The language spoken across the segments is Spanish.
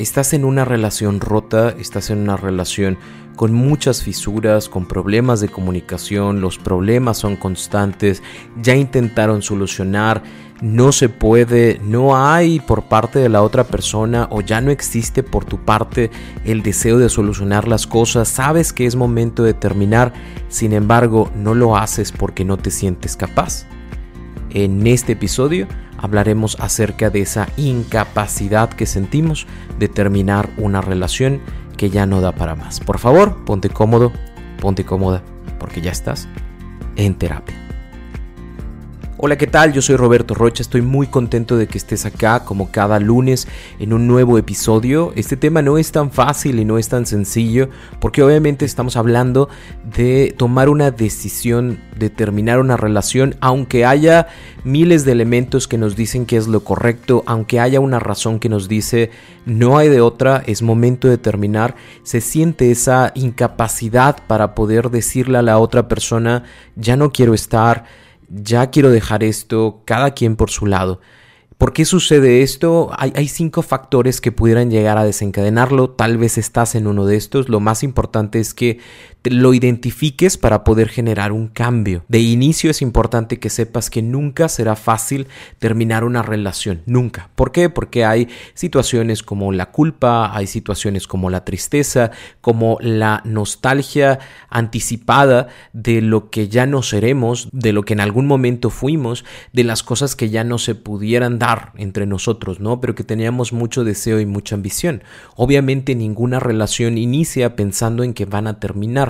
Estás en una relación rota, estás en una relación con muchas fisuras, con problemas de comunicación, los problemas son constantes, ya intentaron solucionar, no se puede, no hay por parte de la otra persona o ya no existe por tu parte el deseo de solucionar las cosas, sabes que es momento de terminar, sin embargo no lo haces porque no te sientes capaz. En este episodio hablaremos acerca de esa incapacidad que sentimos de terminar una relación que ya no da para más. Por favor, ponte cómodo, ponte cómoda, porque ya estás en terapia. Hola, ¿qué tal? Yo soy Roberto Rocha, estoy muy contento de que estés acá como cada lunes en un nuevo episodio. Este tema no es tan fácil y no es tan sencillo porque obviamente estamos hablando de tomar una decisión, de terminar una relación, aunque haya miles de elementos que nos dicen que es lo correcto, aunque haya una razón que nos dice no hay de otra, es momento de terminar, se siente esa incapacidad para poder decirle a la otra persona ya no quiero estar ya quiero dejar esto, cada quien por su lado. ¿Por qué sucede esto? Hay, hay, cinco factores que pudieran llegar a desencadenarlo. Tal vez estás en uno de estos. Lo más importante es que lo identifiques para poder generar un cambio. De inicio es importante que sepas que nunca será fácil terminar una relación, nunca. ¿Por qué? Porque hay situaciones como la culpa, hay situaciones como la tristeza, como la nostalgia anticipada de lo que ya no seremos, de lo que en algún momento fuimos, de las cosas que ya no se pudieran dar entre nosotros, ¿no? Pero que teníamos mucho deseo y mucha ambición. Obviamente ninguna relación inicia pensando en que van a terminar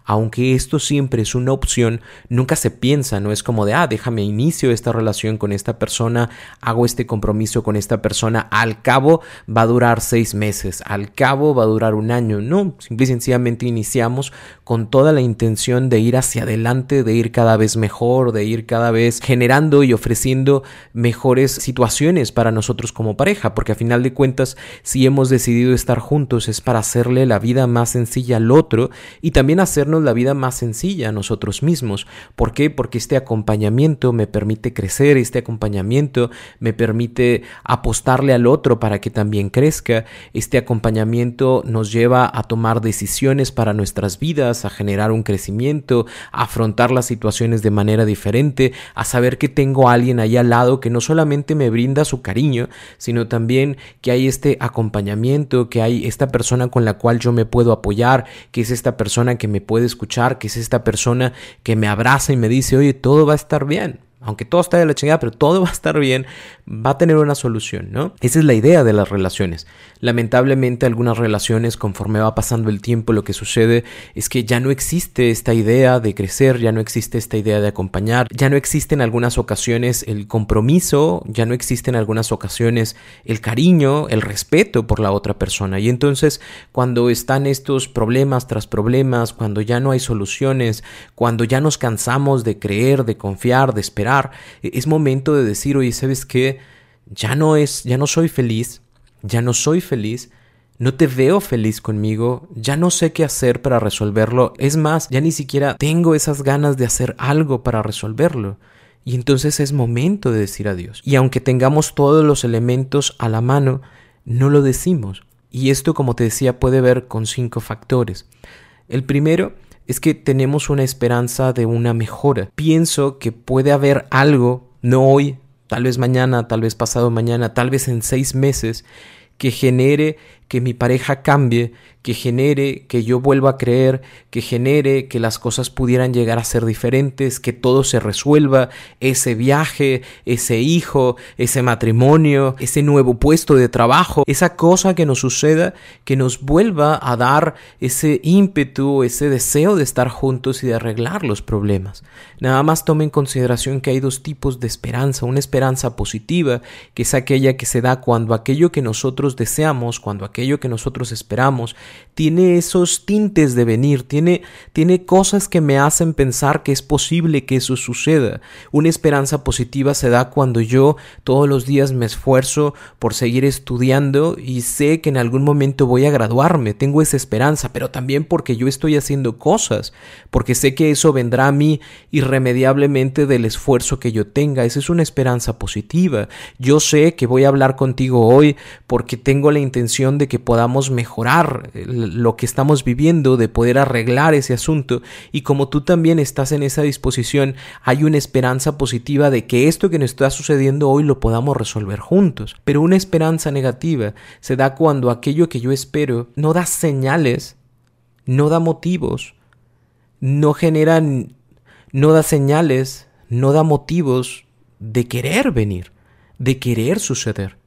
aunque esto siempre es una opción, nunca se piensa, no es como de, ah, déjame inicio esta relación con esta persona, hago este compromiso con esta persona, al cabo va a durar seis meses, al cabo va a durar un año, no, simple y sencillamente iniciamos con toda la intención de ir hacia adelante, de ir cada vez mejor, de ir cada vez generando y ofreciendo mejores situaciones para nosotros como pareja, porque a final de cuentas, si hemos decidido estar juntos es para hacerle la vida más sencilla al otro y también la vida más sencilla a nosotros mismos. ¿Por qué? Porque este acompañamiento me permite crecer, este acompañamiento me permite apostarle al otro para que también crezca, este acompañamiento nos lleva a tomar decisiones para nuestras vidas, a generar un crecimiento, a afrontar las situaciones de manera diferente, a saber que tengo a alguien ahí al lado que no solamente me brinda su cariño, sino también que hay este acompañamiento, que hay esta persona con la cual yo me puedo apoyar, que es esta persona que me puede escuchar, que es esta persona que me abraza y me dice, oye, todo va a estar bien aunque todo está de la chingada, pero todo va a estar bien, va a tener una solución, ¿no? Esa es la idea de las relaciones. Lamentablemente algunas relaciones, conforme va pasando el tiempo, lo que sucede es que ya no existe esta idea de crecer, ya no existe esta idea de acompañar, ya no existe en algunas ocasiones el compromiso, ya no existe en algunas ocasiones el cariño, el respeto por la otra persona. Y entonces cuando están estos problemas tras problemas, cuando ya no hay soluciones, cuando ya nos cansamos de creer, de confiar, de esperar, e-, es momento de decir, oye, ¿sabes qué? Ya no es, ya no soy feliz, ya no soy feliz, no te veo feliz conmigo, ya no sé qué hacer para resolverlo, es más, ya ni siquiera tengo esas ganas de hacer algo para resolverlo. Y entonces es momento de decir adiós. Y aunque tengamos todos los elementos a la mano, no lo decimos. Y esto, como te decía, puede ver con cinco factores. El primero es que tenemos una esperanza de una mejora. Pienso que puede haber algo, no hoy, tal vez mañana, tal vez pasado mañana, tal vez en seis meses, que genere que mi pareja cambie, que genere que yo vuelva a creer, que genere que las cosas pudieran llegar a ser diferentes, que todo se resuelva, ese viaje, ese hijo, ese matrimonio, ese nuevo puesto de trabajo, esa cosa que nos suceda, que nos vuelva a dar ese ímpetu, ese deseo de estar juntos y de arreglar los problemas. Nada más tome en consideración que hay dos tipos de esperanza, una esperanza positiva, que es aquella que se da cuando aquello que nosotros deseamos, cuando aquello que nosotros esperamos, tiene esos tintes de venir, tiene, tiene cosas que me hacen pensar que es posible que eso suceda. Una esperanza positiva se da cuando yo todos los días me esfuerzo por seguir estudiando y sé que en algún momento voy a graduarme, tengo esa esperanza, pero también porque yo estoy haciendo cosas, porque sé que eso vendrá a mí irremediablemente del esfuerzo que yo tenga, esa es una esperanza positiva. Yo sé que voy a hablar contigo hoy porque tengo la intención de que podamos mejorar lo que estamos viviendo, de poder arreglar ese asunto y como tú también estás en esa disposición, hay una esperanza positiva de que esto que nos está sucediendo hoy lo podamos resolver juntos. Pero una esperanza negativa se da cuando aquello que yo espero no da señales, no da motivos, no genera, no da señales, no da motivos de querer venir, de querer suceder.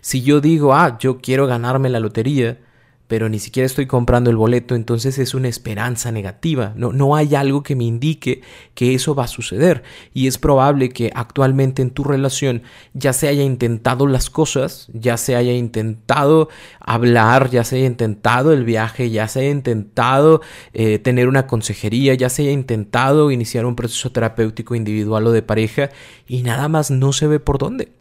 Si yo digo, ah, yo quiero ganarme la lotería, pero ni siquiera estoy comprando el boleto, entonces es una esperanza negativa. No, no hay algo que me indique que eso va a suceder. Y es probable que actualmente en tu relación ya se haya intentado las cosas, ya se haya intentado hablar, ya se haya intentado el viaje, ya se haya intentado eh, tener una consejería, ya se haya intentado iniciar un proceso terapéutico individual o de pareja y nada más no se ve por dónde.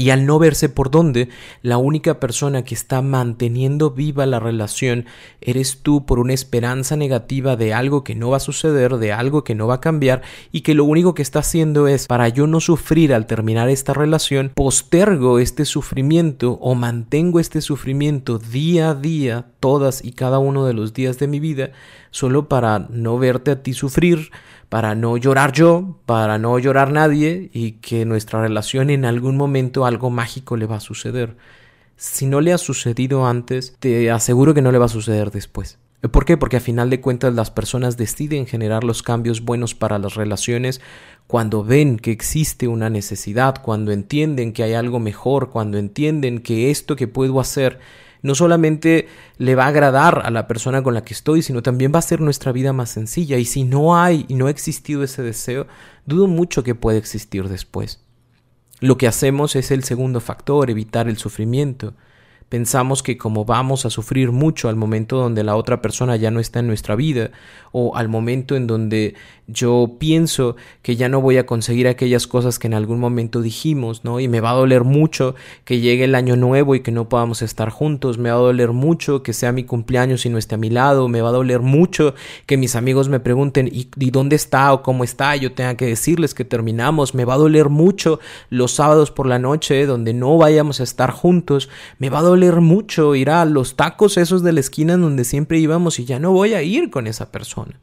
Y al no verse por dónde, la única persona que está manteniendo viva la relación eres tú por una esperanza negativa de algo que no va a suceder, de algo que no va a cambiar y que lo único que está haciendo es, para yo no sufrir al terminar esta relación, postergo este sufrimiento o mantengo este sufrimiento día a día, todas y cada uno de los días de mi vida, solo para no verte a ti sufrir, para no llorar yo, para no llorar nadie y que nuestra relación en algún momento algo mágico le va a suceder. Si no le ha sucedido antes, te aseguro que no le va a suceder después. ¿Por qué? Porque a final de cuentas las personas deciden generar los cambios buenos para las relaciones cuando ven que existe una necesidad, cuando entienden que hay algo mejor, cuando entienden que esto que puedo hacer no solamente le va a agradar a la persona con la que estoy, sino también va a hacer nuestra vida más sencilla. Y si no hay y no ha existido ese deseo, dudo mucho que pueda existir después. Lo que hacemos es el segundo factor, evitar el sufrimiento. Pensamos que como vamos a sufrir mucho al momento donde la otra persona ya no está en nuestra vida o al momento en donde yo pienso que ya no voy a conseguir aquellas cosas que en algún momento dijimos, ¿no? Y me va a doler mucho que llegue el año nuevo y que no podamos estar juntos, me va a doler mucho que sea mi cumpleaños y no esté a mi lado, me va a doler mucho que mis amigos me pregunten ¿y, dónde está o cómo está? Yo tenga que decirles que terminamos, me va a doler mucho los sábados por la noche donde no vayamos a estar juntos, me va a doler mucho ir a los tacos esos de la esquina donde siempre íbamos y ya no voy a ir con esa persona.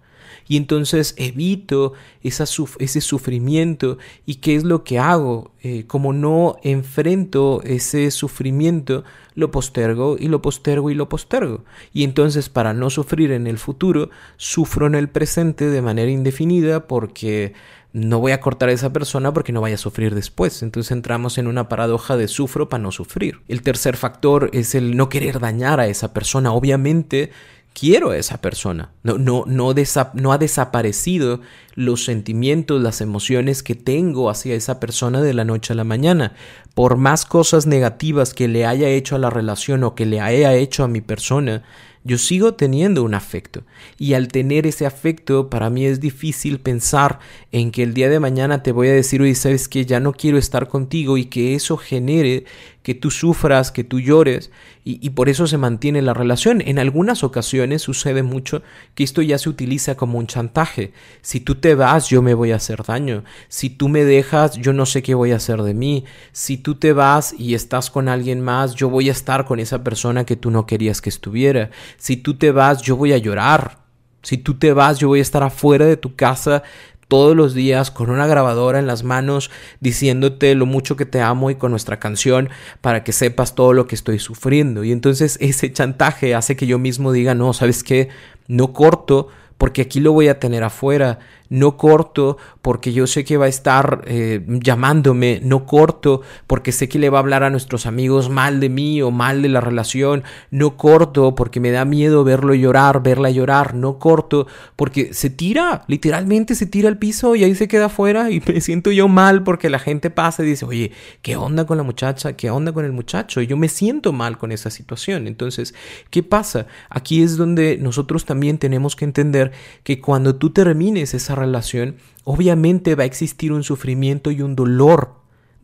Y entonces evito ese sufrimiento. ¿Y qué es lo que hago? Eh, como no enfrento ese sufrimiento, lo postergo y lo postergo y lo postergo. Y entonces para no sufrir en el futuro, sufro en el presente de manera indefinida porque no voy a cortar a esa persona porque no vaya a sufrir después. Entonces entramos en una paradoja de sufro para no sufrir. El tercer factor es el no querer dañar a esa persona. Obviamente quiero a esa persona. No, no, no, ha desaparecido los sentimientos, las emociones que tengo hacia esa persona de la noche a la mañana. Por más cosas negativas que le haya hecho a la relación o que le haya hecho a mi persona, yo sigo teniendo un afecto. Y al tener ese afecto, para mí es difícil pensar en que el día de mañana te voy a decir, oye, sabes que ya no quiero estar contigo y que eso genere que tú sufras, que tú llores, y, por eso se mantiene la relación. En algunas ocasiones sucede mucho que esto ya se utiliza como un chantaje. Si tú te vas, yo me voy a hacer daño. Si tú me dejas, yo no sé qué voy a hacer de mí. Si tú te vas y estás con alguien más, yo voy a estar con esa persona que tú no querías que estuviera. Si tú te vas, yo voy a llorar. Si tú te vas, yo voy a estar afuera de tu casa todos los días con una grabadora en las manos diciéndote lo mucho que te amo y con nuestra canción para que sepas todo lo que estoy sufriendo. Y entonces ese chantaje hace que yo mismo diga, no, ¿sabes qué? No corto porque aquí lo voy a tener afuera no corto porque yo sé que va a estar eh, llamándome, no corto porque sé que le va a hablar a nuestros amigos mal de mí o mal de la relación, no corto porque me da miedo verlo llorar, verla llorar, no corto porque se tira, literalmente se tira al piso y ahí se queda afuera y me siento yo mal porque la gente pasa y dice, oye, ¿qué onda con la muchacha? ¿Qué onda con el muchacho? Y yo me siento mal con esa situación. Entonces, ¿qué pasa? Aquí es donde nosotros también tenemos que entender que cuando tú termines esa relación, obviamente va a existir un sufrimiento y un dolor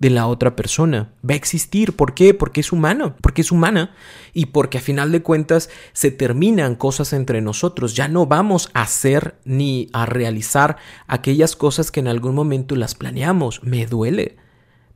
de la otra persona. Va a existir. ¿Por qué? Porque es humano, porque es humana y porque a final de cuentas se terminan cosas entre nosotros. Ya no vamos a hacer ni a realizar aquellas cosas que en algún momento las planeamos. Me duele.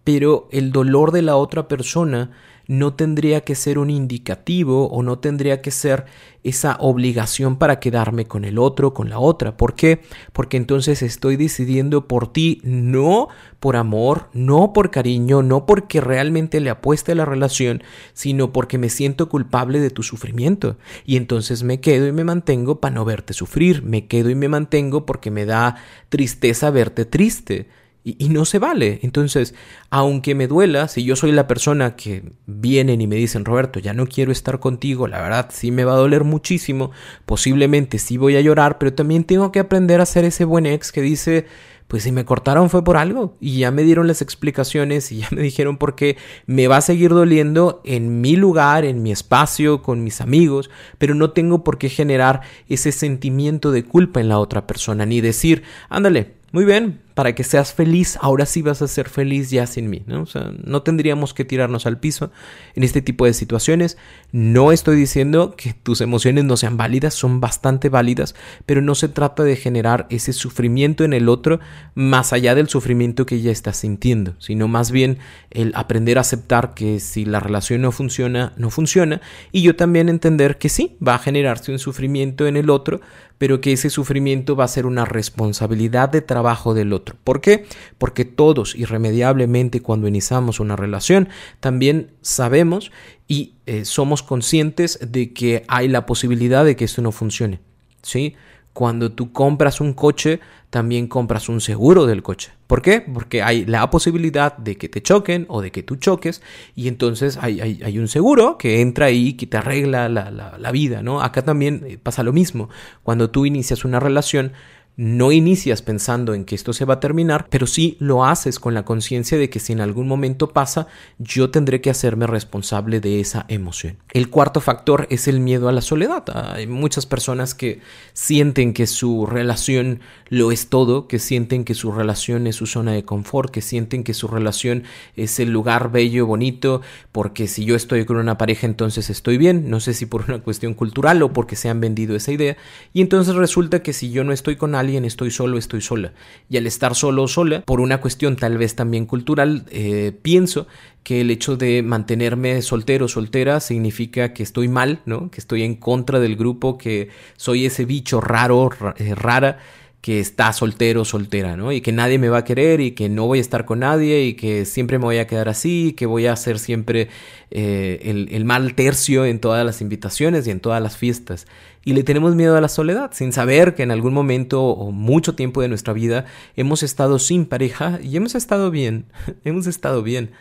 Pero el dolor de la otra persona no tendría que ser un indicativo o no tendría que ser esa obligación para quedarme con el otro, con la otra. ¿Por qué? Porque entonces estoy decidiendo por ti, no por amor, no por cariño, no porque realmente le apueste a la relación, sino porque me siento culpable de tu sufrimiento. Y entonces me quedo y me mantengo para no verte sufrir, me quedo y me mantengo porque me da tristeza verte triste. Y, no se vale. Entonces, aunque me duela, si yo soy la persona que vienen y me dicen, Roberto, ya no quiero estar contigo, la verdad sí me va a doler muchísimo, posiblemente sí voy a llorar, pero también tengo que aprender a ser ese buen ex que dice, pues si me cortaron fue por algo y ya me dieron las explicaciones y ya me dijeron por qué me va a seguir doliendo en mi lugar, en mi espacio, con mis amigos, pero no tengo por qué generar ese sentimiento de culpa en la otra persona, ni decir, ándale, muy bien, para que seas feliz, ahora sí vas a ser feliz ya sin mí, ¿no? No tendríamos que tirarnos al piso en este tipo de situaciones. No estoy diciendo que tus emociones no sean válidas, son bastante válidas, pero no se trata de generar ese sufrimiento en el otro más allá del sufrimiento que ya estás sintiendo, sino más bien el aprender a aceptar que si la relación no funciona, no funciona, y yo también entender que sí, va a generarse un sufrimiento en el otro, pero que ese sufrimiento va a ser una responsabilidad de trabajo del otro. ¿Por qué? Porque todos irremediablemente cuando iniciamos una relación también sabemos y eh, somos conscientes de que hay la posibilidad de que esto no funcione. ¿Sí? Cuando tú compras un coche, también compras un seguro del coche. ¿Por qué? Porque hay la posibilidad de que te choquen o de que tú choques y entonces hay, un seguro que entra ahí que te arregla la, la vida, ¿no? Acá también eh, pasa lo mismo. Cuando tú inicias una relación, no inicias pensando en que esto se va a terminar, pero sí lo haces con la conciencia de que si en algún momento pasa, yo tendré que hacerme responsable de esa emoción. El cuarto factor es el miedo a la soledad. Hay muchas personas que sienten que su relación lo es todo, que sienten que su relación es su zona de confort, que sienten que su relación es el lugar bello, bonito, porque si yo estoy con una pareja entonces estoy bien, no sé si por una cuestión cultural o porque se han vendido esa idea, y entonces resulta que si yo no estoy con alguien, estoy solo, estoy sola. Y al estar solo o sola, por una cuestión tal vez también cultural, eh, pienso que el hecho de mantenerme soltero o soltera significa que estoy mal, ¿no? Que estoy en contra del grupo, que soy ese bicho raro, eh, rara que está soltero o soltera, ¿no? Y que nadie me va a querer y que no voy a estar con nadie y que siempre me voy a quedar así, que voy a ser siempre eh, el, mal tercio en todas las invitaciones y en todas las fiestas. Y le tenemos miedo a la soledad, sin saber que en algún momento o mucho tiempo de nuestra vida hemos estado sin pareja y hemos estado bien, hemos estado bien.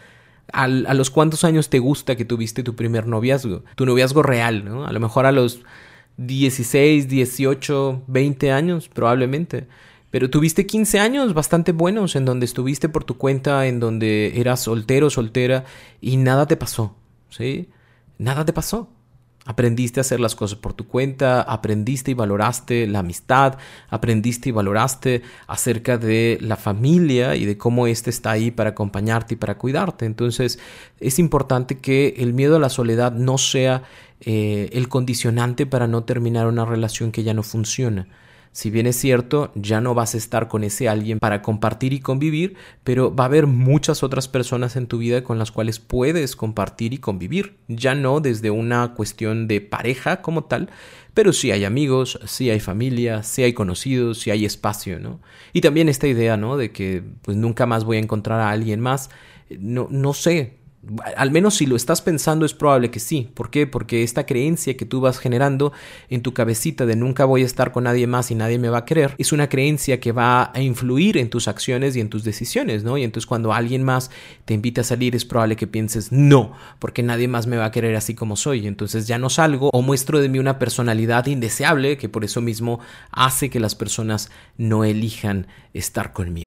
¿A los cuántos años te gusta que tuviste tu primer noviazgo? Tu noviazgo real, ¿no? A lo mejor a los 16, 18, 20 años probablemente. Pero tuviste 15 años bastante buenos en donde estuviste por tu cuenta, en donde eras soltero, soltera y nada te pasó, ¿sí? Nada te pasó. Aprendiste a hacer las cosas por tu cuenta, aprendiste y valoraste la amistad, aprendiste y valoraste acerca de la familia y de cómo éste está ahí para acompañarte y para cuidarte. Entonces es importante que el miedo a la soledad no sea eh, el condicionante para no terminar una relación que ya no funciona Si bien es cierto, ya no vas a estar con ese alguien para compartir y convivir, pero va a haber muchas otras personas en tu vida con las cuales puedes compartir y convivir. Ya no desde una cuestión de pareja como tal, pero sí hay amigos, sí hay familia, sí hay conocidos, sí hay espacio, ¿no? Y también esta idea, ¿no? De que pues nunca más voy a encontrar a alguien más. No, no sé, al menos si lo estás pensando es probable que sí. ¿Por qué? Porque esta creencia que tú vas generando en tu cabecita de nunca voy a estar con nadie más y nadie me va a querer, es una creencia que va a influir en tus acciones y en tus decisiones, ¿no? Y entonces cuando alguien más te invita a salir es probable que pienses no, porque nadie más me va a querer así como soy. Entonces ya no salgo o muestro de mí una personalidad indeseable que por eso mismo hace que las personas no elijan estar conmigo.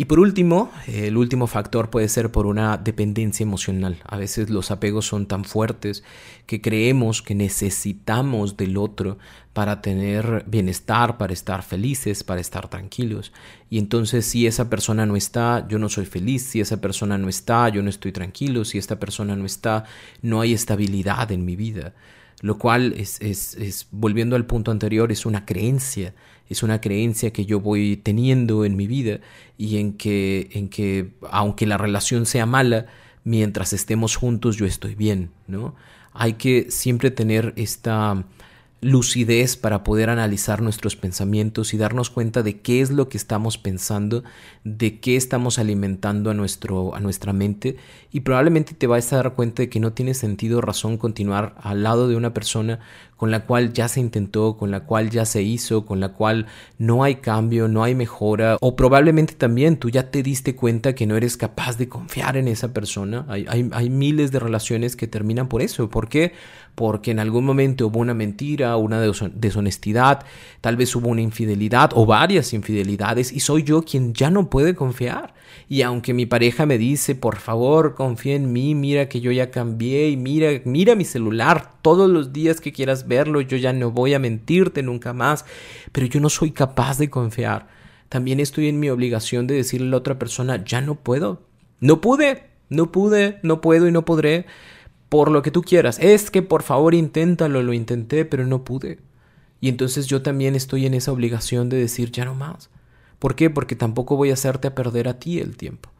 Y por último, el último factor puede ser por una dependencia emocional. A veces los apegos son tan fuertes que creemos que necesitamos del otro para tener bienestar, para estar felices, para estar tranquilos. Y entonces si esa persona no está, yo no soy feliz, si esa persona no está, yo no estoy tranquilo, si esta persona no está, no hay estabilidad en mi vida lo cual es, es, es, volviendo al punto anterior, es una creencia, es una creencia que yo voy teniendo en mi vida y en que, en que aunque la relación sea mala, mientras estemos juntos yo estoy bien, ¿no? Hay que siempre tener esta lucidez para poder analizar nuestros pensamientos y darnos cuenta de qué es lo que estamos pensando, de qué estamos alimentando a, nuestro, a nuestra mente y probablemente te vas a dar cuenta de que no tiene sentido razón continuar al lado de una persona con la cual ya se intentó, con la cual ya se hizo, con la cual no hay cambio, no hay mejora, o probablemente también tú ya te diste cuenta que no eres capaz de confiar en esa persona. Hay, hay, miles de relaciones que terminan por eso. ¿Por qué? Porque en algún momento hubo una mentira, una deshonestidad, tal vez hubo una infidelidad o varias infidelidades y soy yo quien ya no puede confiar. Y aunque mi pareja me dice, por favor, confía en mí, mira que yo ya cambié y mira, mira mi celular todos los días que quieras verlo, yo ya no voy a mentirte nunca más, pero yo no soy capaz de confiar. También estoy en mi obligación de decirle a la otra persona, ya no puedo, no pude, no pude, no puedo y no podré, por lo que tú quieras. Es que por favor inténtalo, lo intenté, pero no pude. Y entonces yo también estoy en esa obligación de decir, ya no más. ¿Por qué? Porque tampoco voy a hacerte a perder a ti el tiempo.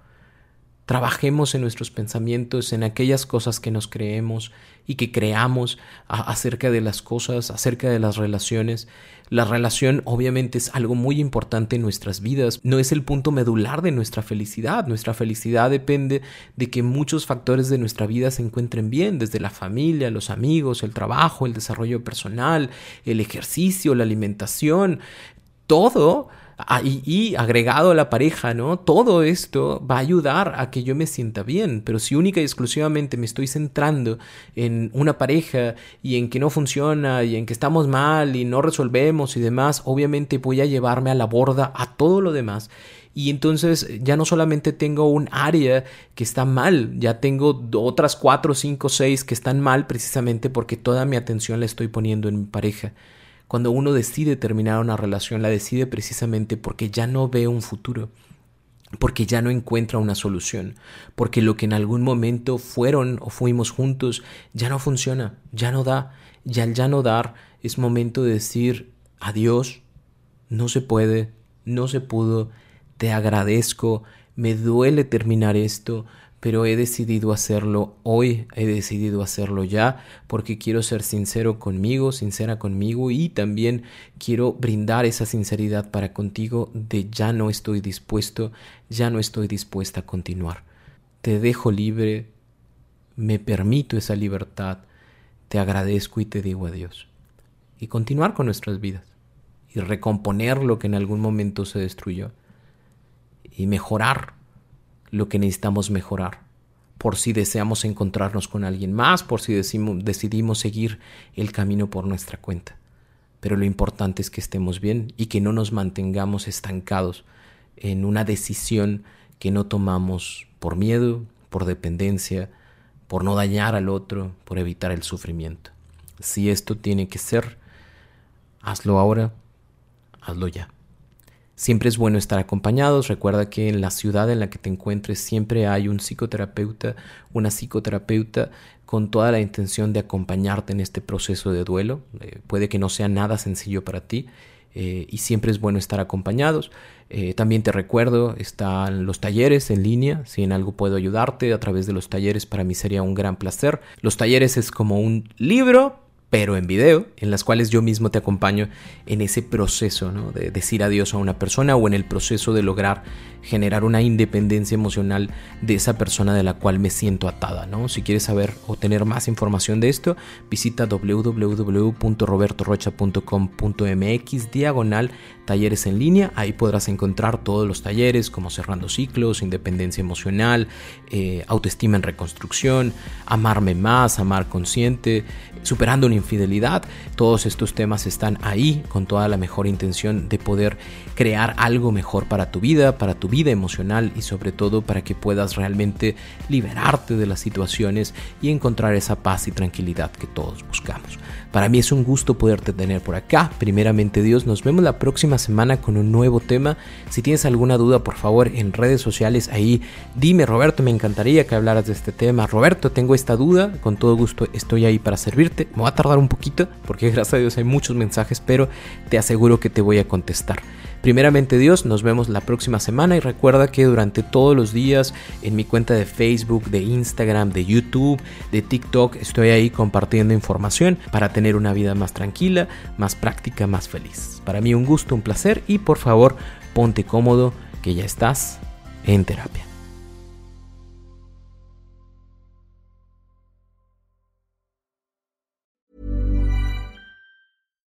Trabajemos en nuestros pensamientos, en aquellas cosas que nos creemos y que creamos acerca de las cosas, acerca de las relaciones. La relación obviamente es algo muy importante en nuestras vidas, no es el punto medular de nuestra felicidad. Nuestra felicidad depende de que muchos factores de nuestra vida se encuentren bien, desde la familia, los amigos, el trabajo, el desarrollo personal, el ejercicio, la alimentación, todo Ah, y, agregado a la pareja, ¿no? Todo esto va a ayudar a que yo me sienta bien, pero si única y exclusivamente me estoy centrando en una pareja y en que no funciona y en que estamos mal y no resolvemos y demás, obviamente voy a llevarme a la borda a todo lo demás. Y entonces ya no solamente tengo un área que está mal, ya tengo otras cuatro, cinco, seis que están mal precisamente porque toda mi atención la estoy poniendo en mi pareja. Cuando uno decide terminar una relación, la decide precisamente porque ya no ve un futuro, porque ya no encuentra una solución, porque lo que en algún momento fueron o fuimos juntos ya no funciona, ya no da, y al ya no dar es momento de decir adiós, no se puede, no se pudo, te agradezco, me duele terminar esto, pero he decidido hacerlo hoy, he decidido hacerlo ya, porque quiero ser sincero conmigo, sincera conmigo y también quiero brindar esa sinceridad para contigo de ya no estoy dispuesto, ya no estoy dispuesta a continuar. Te dejo libre, me permito esa libertad, te agradezco y te digo adiós. Y continuar con nuestras vidas y recomponer lo que en algún momento se destruyó y mejorar lo que necesitamos mejorar, por si deseamos encontrarnos con alguien más, por si decidimos seguir el camino por nuestra cuenta. Pero lo importante es que estemos bien y que no nos mantengamos estancados en una decisión que no tomamos por miedo, por dependencia, por no dañar al otro, por evitar el sufrimiento. Si esto tiene que ser, hazlo ahora, hazlo ya. Siempre es bueno estar acompañados. Recuerda que en la ciudad en la que te encuentres siempre hay un psicoterapeuta, una psicoterapeuta con toda la intención de acompañarte en este proceso de duelo. Eh, puede que no sea nada sencillo para ti eh, y siempre es bueno estar acompañados. Eh, también te recuerdo, están los talleres en línea. Si en algo puedo ayudarte a través de los talleres, para mí sería un gran placer. Los talleres es como un libro, pero en video, en las cuales yo mismo te acompaño en ese proceso de decir adiós a una persona o en el proceso de lograr generar una independencia emocional de esa persona de la cual me siento atada. ¿no? Si quieres saber o tener más información de esto, visita www.robertorocha.com.mx diagonal talleres en línea. Ahí podrás encontrar todos los talleres como cerrando ciclos, independencia emocional, eh, autoestima en reconstrucción, amarme más, amar consciente, superando una infidelidad. Todos estos temas están ahí con toda la mejor intención de poder crear algo mejor para tu vida, para tu vida emocional y sobre todo para que puedas realmente liberarte de las situaciones y encontrar esa paz y tranquilidad que todos buscamos. Para mí es un gusto poderte tener por acá. Primeramente Dios, nos vemos la próxima semana con un nuevo tema. Si tienes alguna duda, por favor, en redes sociales ahí dime, Roberto, me encantaría que hablaras de este tema. Roberto, tengo esta duda, con todo gusto estoy ahí para servirte. Me va a tardar un poquito porque gracias a Dios hay muchos mensajes, pero te aseguro que te voy a contestar. Primeramente Dios, nos vemos la próxima semana y recuerda que durante todos los días en mi cuenta de Facebook, de Instagram, de YouTube, de TikTok, estoy ahí compartiendo información para tener una vida más tranquila, más práctica, más feliz. Para mí un gusto, un placer y por favor ponte cómodo que ya estás en terapia.